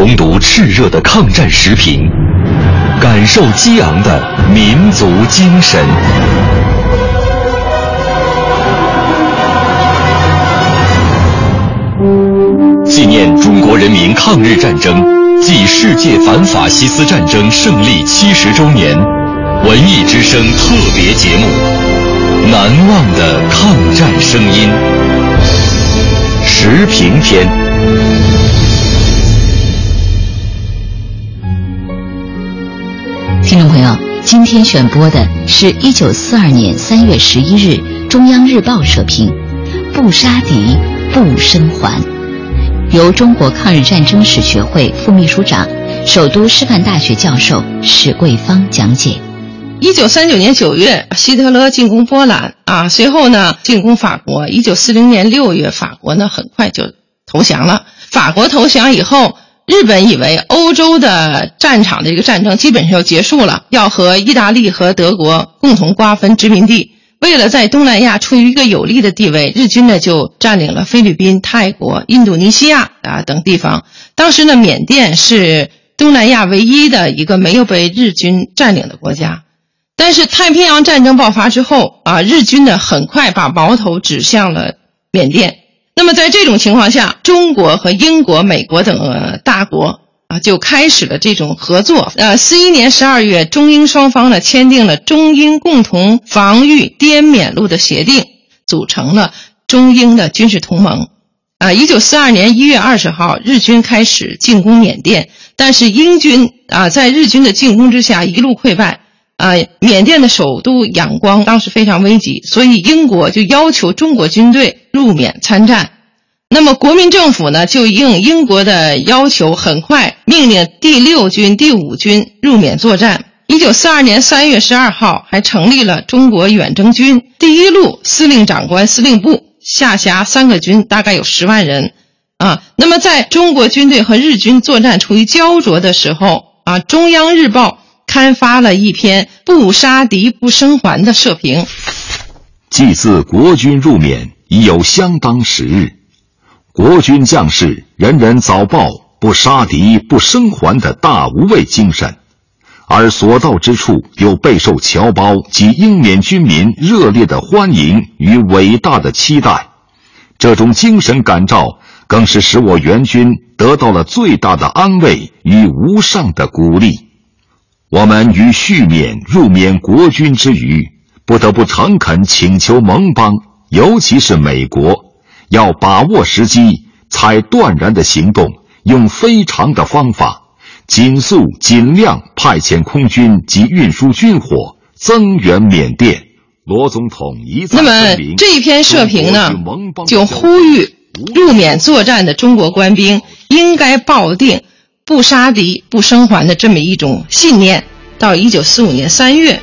重读炽热的抗战时评，感受激昂的民族精神。纪念中国人民抗日战争暨世界反法西斯战争胜利七十周年，文艺之声特别节目《难忘的抗战声音》时评篇。听众朋友，今天选播的是一九四二年三月十一日中央日报社评：“不杀敌，不生还。”由中国抗日战争史学会副秘书长、首都师范大学教授史桂芳讲解。一九三九年九月，希特勒进攻波兰啊，随后呢进攻法国。一九四零年六月，法国呢很快就投降了。法国投降以后，日本以为欧洲的战场的一个战争基本上要结束了，要和意大利和德国共同瓜分殖民地。为了在东南亚处于一个有利的地位，日军呢就占领了菲律宾、泰国、印度尼西亚啊等地方。当时呢，缅甸是东南亚唯一的一个没有被日军占领的国家。但是太平洋战争爆发之后啊，日军呢很快把矛头指向了缅甸。那么在这种情况下，中国和英国、美国等大国。啊，就开始了这种合作。呃，四一年十二月，中英双方呢签订了中英共同防御滇缅路的协定，组成了中英的军事同盟。啊，一九四二年一月二十号，日军开始进攻缅甸，但是英军啊在日军的进攻之下一路溃败。啊，缅甸的首都仰光当时非常危急，所以英国就要求中国军队入缅参战。那么，国民政府呢，就应英国的要求，很快命令第六军、第五军入缅作战。一九四二年三月十二号，还成立了中国远征军第一路司令长官司令部，下辖三个军，大概有十万人。啊，那么在中国军队和日军作战处于焦灼的时候，啊，中央日报刊发了一篇“不杀敌不生还”的社评。祭祀国军入缅已有相当时日。国军将士人人早报不杀敌不生还的大无畏精神，而所到之处又备受侨胞及英缅军民热烈的欢迎与伟大的期待，这种精神感召更是使我援军得到了最大的安慰与无上的鼓励。我们于续缅入缅国军之余，不得不诚恳请求盟邦，尤其是美国。要把握时机，采断然的行动，用非常的方法，尽速尽量派遣空军及运输军火增援缅甸。罗总统一再那么这一篇社评呢，就呼吁入缅作战的中国官兵应该抱定不杀敌不生还的这么一种信念。到一九四五年三月，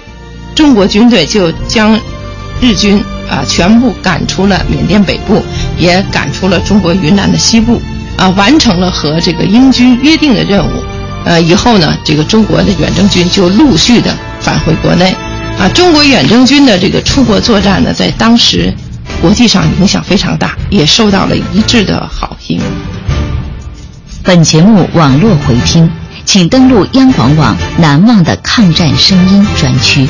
中国军队就将日军。啊，全部赶出了缅甸北部，也赶出了中国云南的西部，啊，完成了和这个英军约定的任务。呃，以后呢，这个中国的远征军就陆续的返回国内。啊，中国远征军的这个出国作战呢，在当时国际上影响非常大，也受到了一致的好评。本节目网络回听，请登录央广网“难忘的抗战声音”专区。